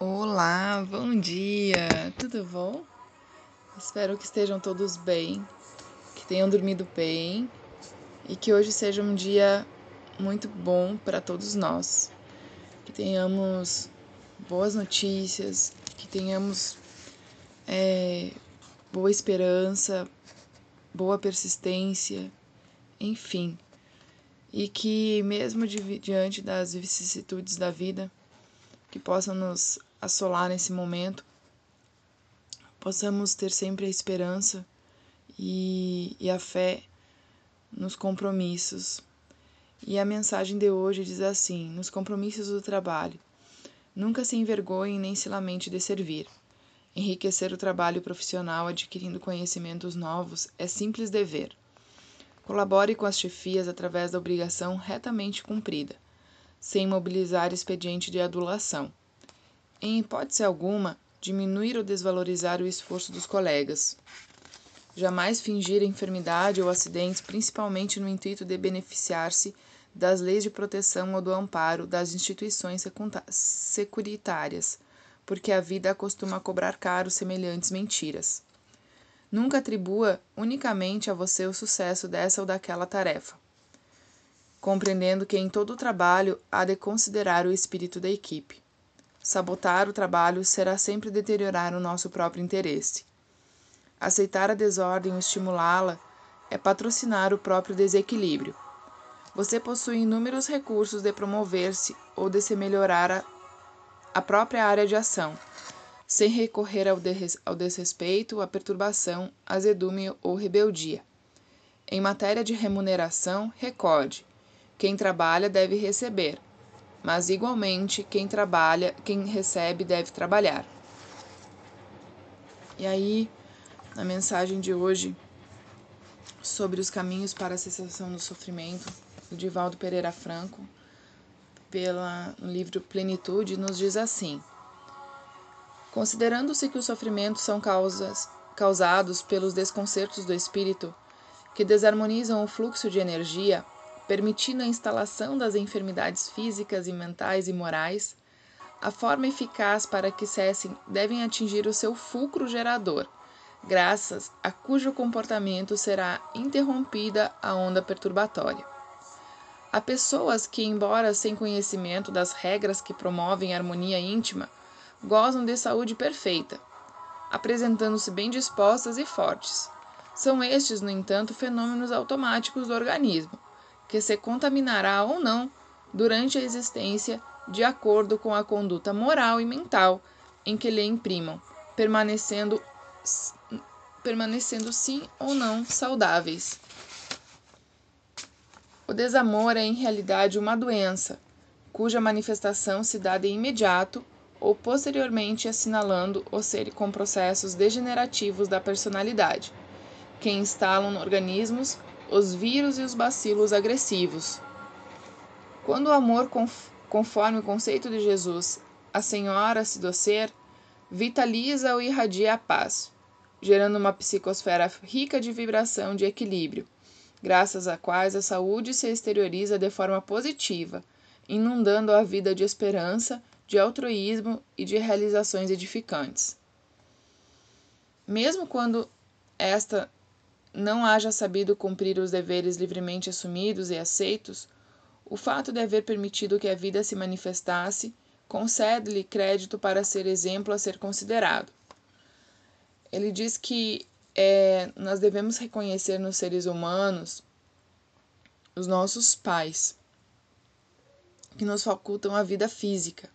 Olá, bom dia, tudo bom? Espero que estejam todos bem, que tenham dormido bem e que hoje seja um dia muito bom para todos nós. Que tenhamos boas notícias, que tenhamos é, boa esperança, boa persistência, enfim. E que, mesmo diante das vicissitudes da vida, que possam nos assolar nesse momento, possamos ter sempre a esperança e, e a fé nos compromissos. E a mensagem de hoje diz assim: nos compromissos do trabalho, nunca se envergonhe nem se lamente de servir. Enriquecer o trabalho profissional adquirindo conhecimentos novos é simples dever. Colabore com as chefias através da obrigação retamente cumprida, sem mobilizar expediente de adulação em hipótese alguma, diminuir ou desvalorizar o esforço dos colegas. Jamais fingir enfermidade ou acidentes, principalmente no intuito de beneficiar-se das leis de proteção ou do amparo das instituições securitárias, porque a vida acostuma cobrar caro semelhantes mentiras. Nunca atribua unicamente a você o sucesso dessa ou daquela tarefa, compreendendo que em todo o trabalho há de considerar o espírito da equipe. Sabotar o trabalho será sempre deteriorar o nosso próprio interesse. Aceitar a desordem ou estimulá-la é patrocinar o próprio desequilíbrio. Você possui inúmeros recursos de promover-se ou de se melhorar a, a própria área de ação, sem recorrer ao, ao desrespeito, à perturbação, azedume ou rebeldia. Em matéria de remuneração, recorde: quem trabalha deve receber, mas igualmente quem trabalha, quem recebe deve trabalhar. E aí, na mensagem de hoje sobre os caminhos para a cessação do sofrimento, do Divaldo Pereira Franco, pela, no livro Plenitude, nos diz assim: Considerando-se que os sofrimentos são causas, causados pelos desconcertos do espírito, que desarmonizam o fluxo de energia, permitindo a instalação das enfermidades físicas e mentais e morais, a forma eficaz para que cessem devem atingir o seu fulcro gerador, graças a cujo comportamento será interrompida a onda perturbatória. Há pessoas que, embora sem conhecimento das regras que promovem a harmonia íntima, gozam de saúde perfeita, apresentando-se bem dispostas e fortes. São estes, no entanto, fenômenos automáticos do organismo, que se contaminará ou não durante a existência de acordo com a conduta moral e mental em que lhe imprimam, permanecendo, permanecendo sim ou não saudáveis. O desamor é em realidade uma doença, cuja manifestação se dá de imediato ou posteriormente assinalando o ser com processos degenerativos da personalidade, que instalam organismos os vírus e os bacilos agressivos. Quando o amor, conforme o conceito de Jesus, a senhora-se do ser, vitaliza ou irradia a paz, gerando uma psicosfera rica de vibração de equilíbrio, graças a quais a saúde se exterioriza de forma positiva, inundando a vida de esperança, de altruísmo e de realizações edificantes. Mesmo quando esta não haja sabido cumprir os deveres livremente assumidos e aceitos, o fato de haver permitido que a vida se manifestasse concede-lhe crédito para ser exemplo a ser considerado. Ele diz que é, nós devemos reconhecer nos seres humanos os nossos pais, que nos facultam a vida física,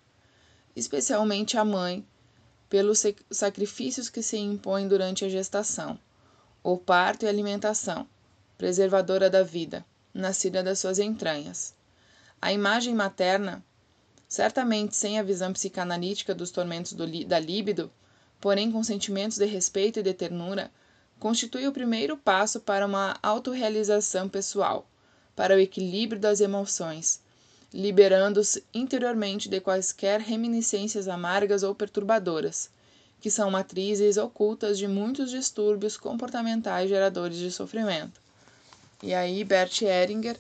especialmente a mãe, pelos sacrifícios que se impõem durante a gestação o parto e alimentação, preservadora da vida, nascida das suas entranhas. A imagem materna, certamente sem a visão psicanalítica dos tormentos do, da líbido, porém com sentimentos de respeito e de ternura, constitui o primeiro passo para uma autorrealização pessoal, para o equilíbrio das emoções, liberando-se interiormente de quaisquer reminiscências amargas ou perturbadoras que são matrizes ocultas de muitos distúrbios comportamentais geradores de sofrimento. E aí Bert Ehringer,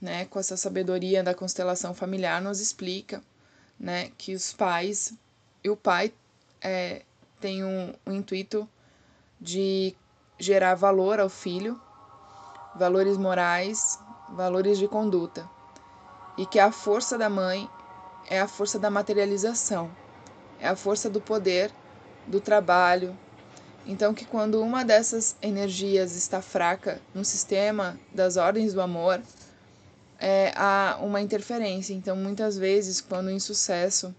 né, com essa sabedoria da constelação familiar, nos explica né, que os pais E o pai é, tem um, um intuito de gerar valor ao filho, valores morais, valores de conduta. E que a força da mãe é a força da materialização, é a força do poder, do trabalho. Então, que quando uma dessas energias está fraca no sistema das ordens do amor, é, há uma interferência. Então, muitas vezes, quando o insucesso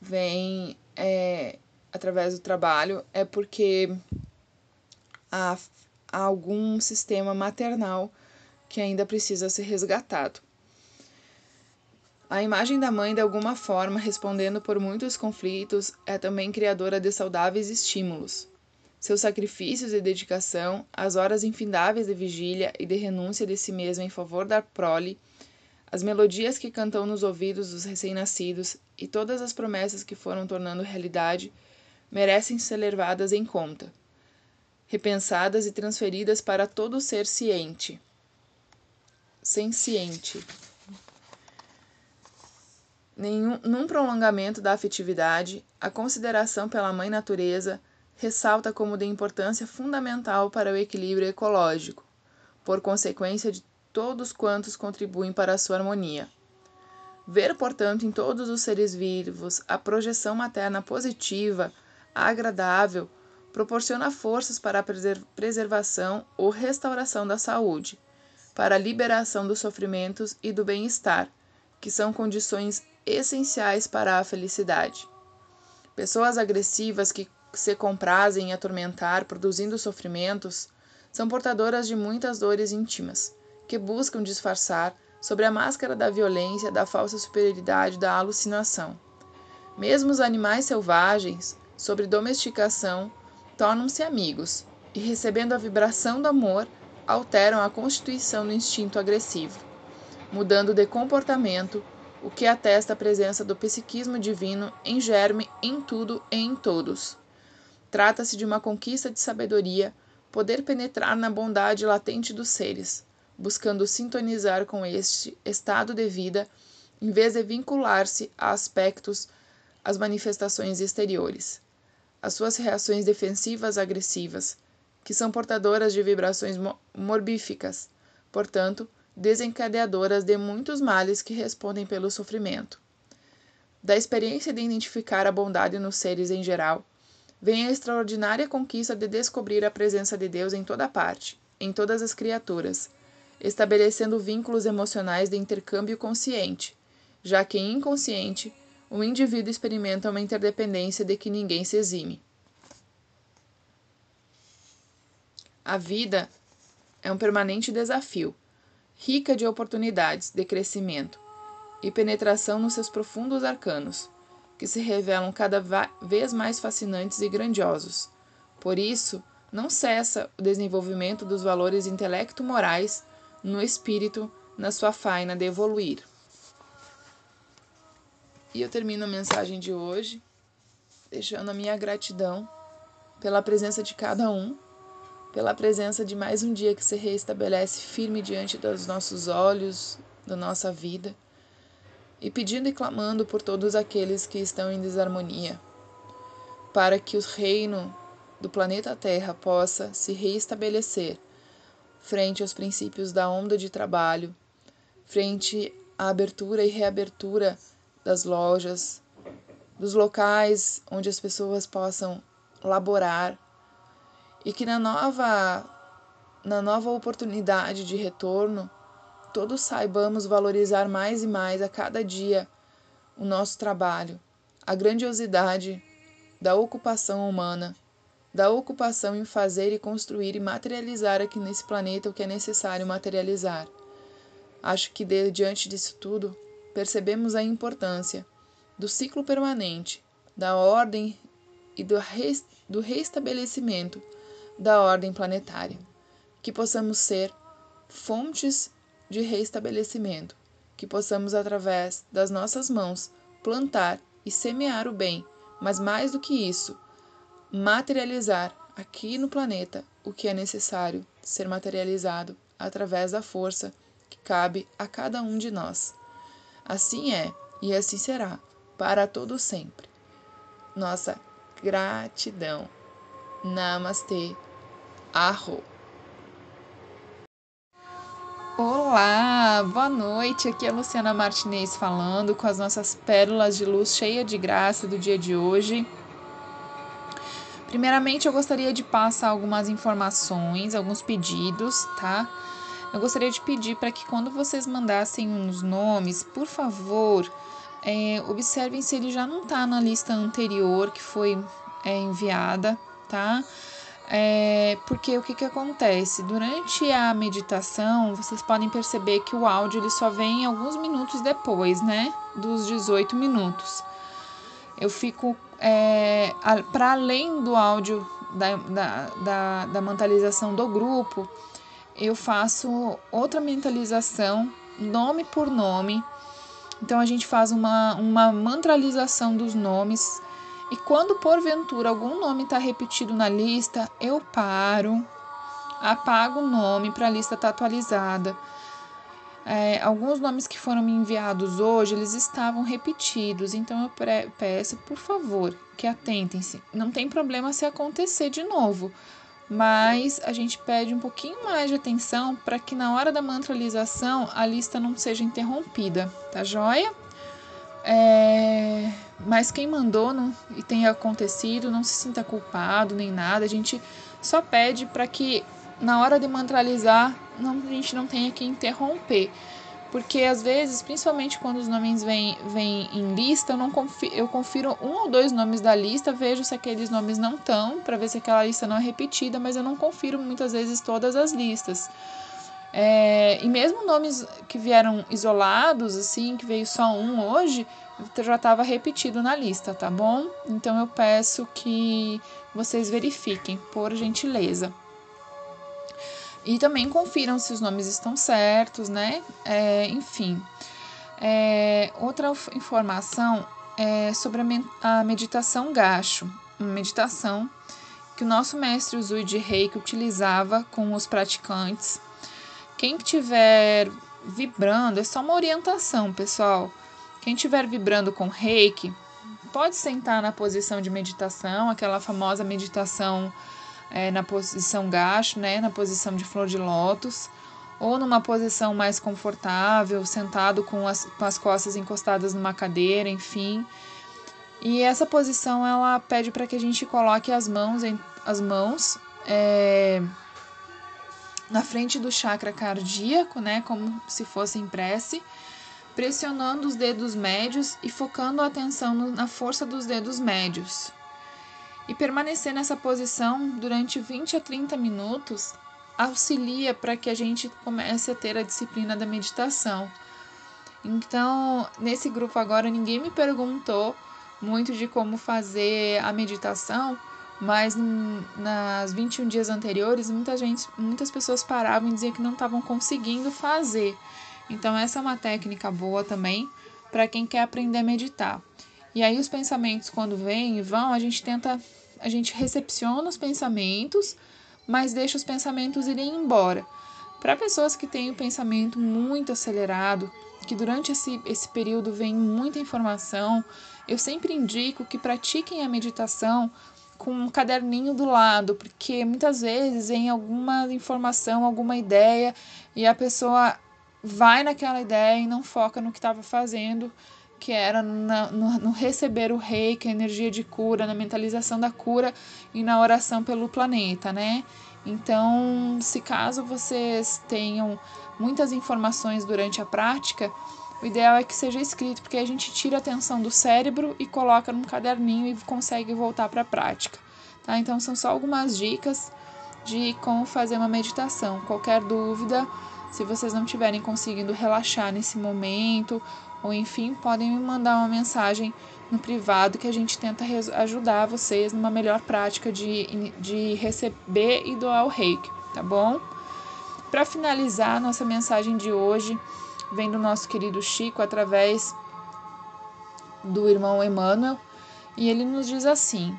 vem é, através do trabalho, é porque há, há algum sistema maternal que ainda precisa ser resgatado. A imagem da mãe, de alguma forma, respondendo por muitos conflitos, é também criadora de saudáveis estímulos. Seus sacrifícios e dedicação, as horas infindáveis de vigília e de renúncia de si mesma em favor da prole, as melodias que cantam nos ouvidos dos recém-nascidos e todas as promessas que foram tornando realidade merecem ser levadas em conta, repensadas e transferidas para todo ser ciente. Senciente. Nenhum, num prolongamento da afetividade, a consideração pela mãe natureza ressalta como de importância fundamental para o equilíbrio ecológico, por consequência de todos quantos contribuem para a sua harmonia. Ver, portanto, em todos os seres vivos a projeção materna positiva, agradável, proporciona forças para a preservação ou restauração da saúde, para a liberação dos sofrimentos e do bem-estar, que são condições essenciais para a felicidade. Pessoas agressivas que se comprazem em atormentar, produzindo sofrimentos, são portadoras de muitas dores íntimas que buscam disfarçar sobre a máscara da violência, da falsa superioridade, da alucinação. Mesmo os animais selvagens, sobre domesticação, tornam-se amigos e, recebendo a vibração do amor, alteram a constituição do instinto agressivo, mudando de comportamento, o que atesta a presença do psiquismo divino em germe em tudo e em todos. Trata-se de uma conquista de sabedoria, poder penetrar na bondade latente dos seres, buscando sintonizar com este estado de vida, em vez de vincular-se a aspectos, as manifestações exteriores. As suas reações defensivas agressivas, que são portadoras de vibrações morbíficas, portanto, desencadeadoras de muitos males que respondem pelo sofrimento. Da experiência de identificar a bondade nos seres em geral, vem a extraordinária conquista de descobrir a presença de Deus em toda parte, em todas as criaturas, estabelecendo vínculos emocionais de intercâmbio consciente, já que inconsciente o indivíduo experimenta uma interdependência de que ninguém se exime. A vida é um permanente desafio, rica de oportunidades de crescimento e penetração nos seus profundos arcanos, que se revelam cada vez mais fascinantes e grandiosos. Por isso, não cessa o desenvolvimento dos valores intelecto-morais no espírito na sua faina de evoluir. E eu termino a mensagem de hoje deixando a minha gratidão pela presença de cada um, pela presença de mais um dia que se reestabelece firme diante dos nossos olhos, da nossa vida, e pedindo e clamando por todos aqueles que estão em desarmonia, para que o reino do planeta Terra possa se reestabelecer frente aos princípios da onda de trabalho, frente à abertura e reabertura das lojas, dos locais onde as pessoas possam laborar e que na nova na nova oportunidade de retorno todos saibamos valorizar mais e mais a cada dia o nosso trabalho, a grandiosidade da ocupação humana da ocupação em fazer e construir e materializar aqui nesse planeta o que é necessário materializar. Acho que de, diante disso tudo, percebemos a importância do ciclo permanente, da ordem e do, re, do reestabelecimento da ordem planetária. Que possamos ser fontes de reestabelecimento, que possamos, através das nossas mãos, plantar e semear o bem, mas mais do que isso, materializar aqui no planeta o que é necessário ser materializado através da força que cabe a cada um de nós. Assim é e assim será para todo sempre. nossa gratidão. Namastê. Arro. Olá, boa noite. Aqui é a Luciana Martinez falando com as nossas pérolas de luz cheia de graça do dia de hoje. Primeiramente, eu gostaria de passar algumas informações, alguns pedidos, tá? Eu gostaria de pedir para que quando vocês mandassem uns nomes, por favor, é, observem se ele já não está na lista anterior que foi é, enviada, tá? É, porque o que, que acontece? Durante a meditação, vocês podem perceber que o áudio ele só vem alguns minutos depois, né? Dos 18 minutos. Eu fico é, para além do áudio da, da, da, da mentalização do grupo, eu faço outra mentalização, nome por nome. Então a gente faz uma, uma mantralização dos nomes e quando porventura algum nome está repetido na lista, eu paro, apago o nome para a lista estar tá atualizada. É, alguns nomes que foram me enviados hoje, eles estavam repetidos, então eu peço, por favor, que atentem-se. Não tem problema se acontecer de novo, mas a gente pede um pouquinho mais de atenção para que na hora da mantralização a lista não seja interrompida, tá joia? É, mas quem mandou não, e tenha acontecido, não se sinta culpado nem nada. A gente só pede para que na hora de mantralizar não, a gente não tenha que interromper. Porque às vezes, principalmente quando os nomes vêm, vêm em lista, eu, não confiro, eu confiro um ou dois nomes da lista, vejo se aqueles nomes não estão, para ver se aquela lista não é repetida, mas eu não confiro muitas vezes todas as listas. É, e mesmo nomes que vieram isolados, assim, que veio só um hoje, já estava repetido na lista, tá bom? Então eu peço que vocês verifiquem, por gentileza. E também confiram se os nomes estão certos, né? É, enfim. É, outra informação é sobre a meditação gacho, uma meditação que o nosso mestre Zui de Reiki utilizava com os praticantes quem estiver vibrando, é só uma orientação, pessoal. Quem estiver vibrando com reiki, pode sentar na posição de meditação, aquela famosa meditação é, na posição gacho, né, na posição de flor de lótus, ou numa posição mais confortável, sentado com as, com as costas encostadas numa cadeira, enfim. E essa posição ela pede para que a gente coloque as mãos, as mãos é, na frente do chakra cardíaco, né, como se fosse em prece, pressionando os dedos médios e focando a atenção na força dos dedos médios. E permanecer nessa posição durante 20 a 30 minutos auxilia para que a gente comece a ter a disciplina da meditação. Então, nesse grupo agora ninguém me perguntou muito de como fazer a meditação, mas nas 21 dias anteriores, muita gente, muitas pessoas paravam e diziam que não estavam conseguindo fazer. Então essa é uma técnica boa também para quem quer aprender a meditar. E aí os pensamentos quando vêm e vão, a gente tenta, a gente recepciona os pensamentos, mas deixa os pensamentos irem embora. Para pessoas que têm o pensamento muito acelerado, que durante esse, esse período vem muita informação, eu sempre indico que pratiquem a meditação com um caderninho do lado, porque muitas vezes vem alguma informação, alguma ideia e a pessoa vai naquela ideia e não foca no que estava fazendo, que era na, no, no, receber o reiki, a energia de cura, na mentalização da cura e na oração pelo planeta, né? Então, se caso vocês tenham muitas informações durante a prática, o ideal é que seja escrito, porque a gente tira a atenção do cérebro e coloca num caderninho e consegue voltar para a prática. Tá? Então, são só algumas dicas de como fazer uma meditação. Qualquer dúvida, se vocês não estiverem conseguindo relaxar nesse momento, ou enfim, podem me mandar uma mensagem no privado que a gente tenta ajudar vocês numa melhor prática de, de receber e doar o reiki, tá bom? Para finalizar, nossa mensagem de hoje vem do nosso querido Chico através do irmão Emmanuel, e ele nos diz assim: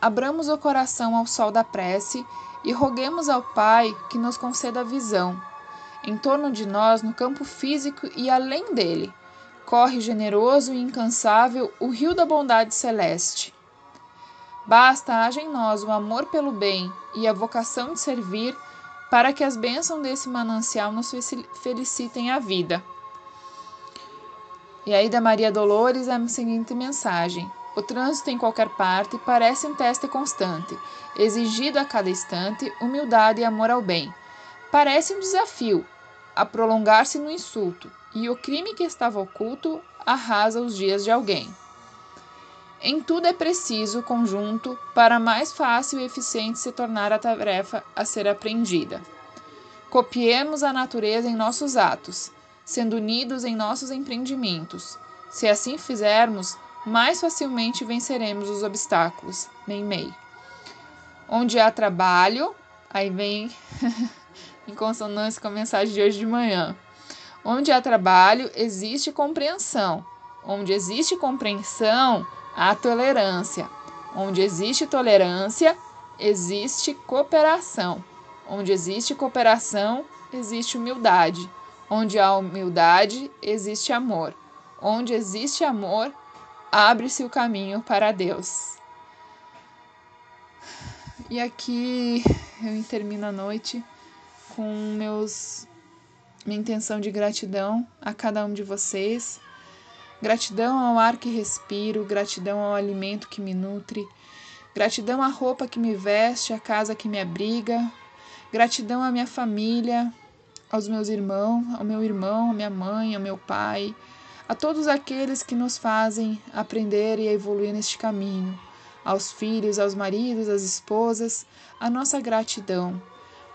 Abramos o coração ao sol da prece e roguemos ao Pai que nos conceda a visão. Em torno de nós, no campo físico e além dele, corre generoso e incansável o rio da bondade celeste. Basta haja em nós o amor pelo bem e a vocação de servir para que as bênçãos desse manancial nos felicitem a vida. E aí da Maria Dolores a seguinte mensagem: O trânsito em qualquer parte parece um teste constante, exigido a cada instante humildade e amor ao bem. Parece um desafio a prolongar-se no insulto, e o crime que estava oculto arrasa os dias de alguém. Em tudo é preciso conjunto para mais fácil e eficiente se tornar a tarefa a ser aprendida. Copiemos a natureza em nossos atos, sendo unidos em nossos empreendimentos. Se assim fizermos, mais facilmente venceremos os obstáculos. Meimei. Onde há trabalho, aí vem em consonância com a mensagem de hoje de manhã. Onde há trabalho, existe compreensão. Onde existe compreensão, a tolerância. Onde existe tolerância, existe cooperação. Onde existe cooperação, existe humildade. Onde há humildade, existe amor. Onde existe amor, abre-se o caminho para Deus. E aqui eu termino a noite com meus minha intenção de gratidão a cada um de vocês Gratidão ao ar que respiro, gratidão ao alimento que me nutre, gratidão à roupa que me veste, à casa que me abriga, gratidão à minha família, aos meus irmãos, ao meu irmão, à minha mãe, ao meu pai, a todos aqueles que nos fazem aprender e evoluir neste caminho, aos filhos, aos maridos, às esposas, a nossa gratidão.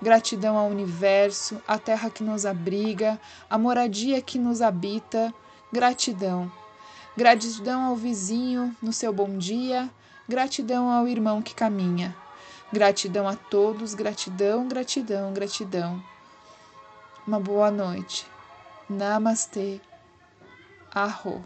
Gratidão ao universo, à terra que nos abriga, à moradia que nos habita, Gratidão. Gratidão ao vizinho no seu bom dia, gratidão ao irmão que caminha. Gratidão a todos, gratidão, gratidão, gratidão. Uma boa noite. Namastê. Arro.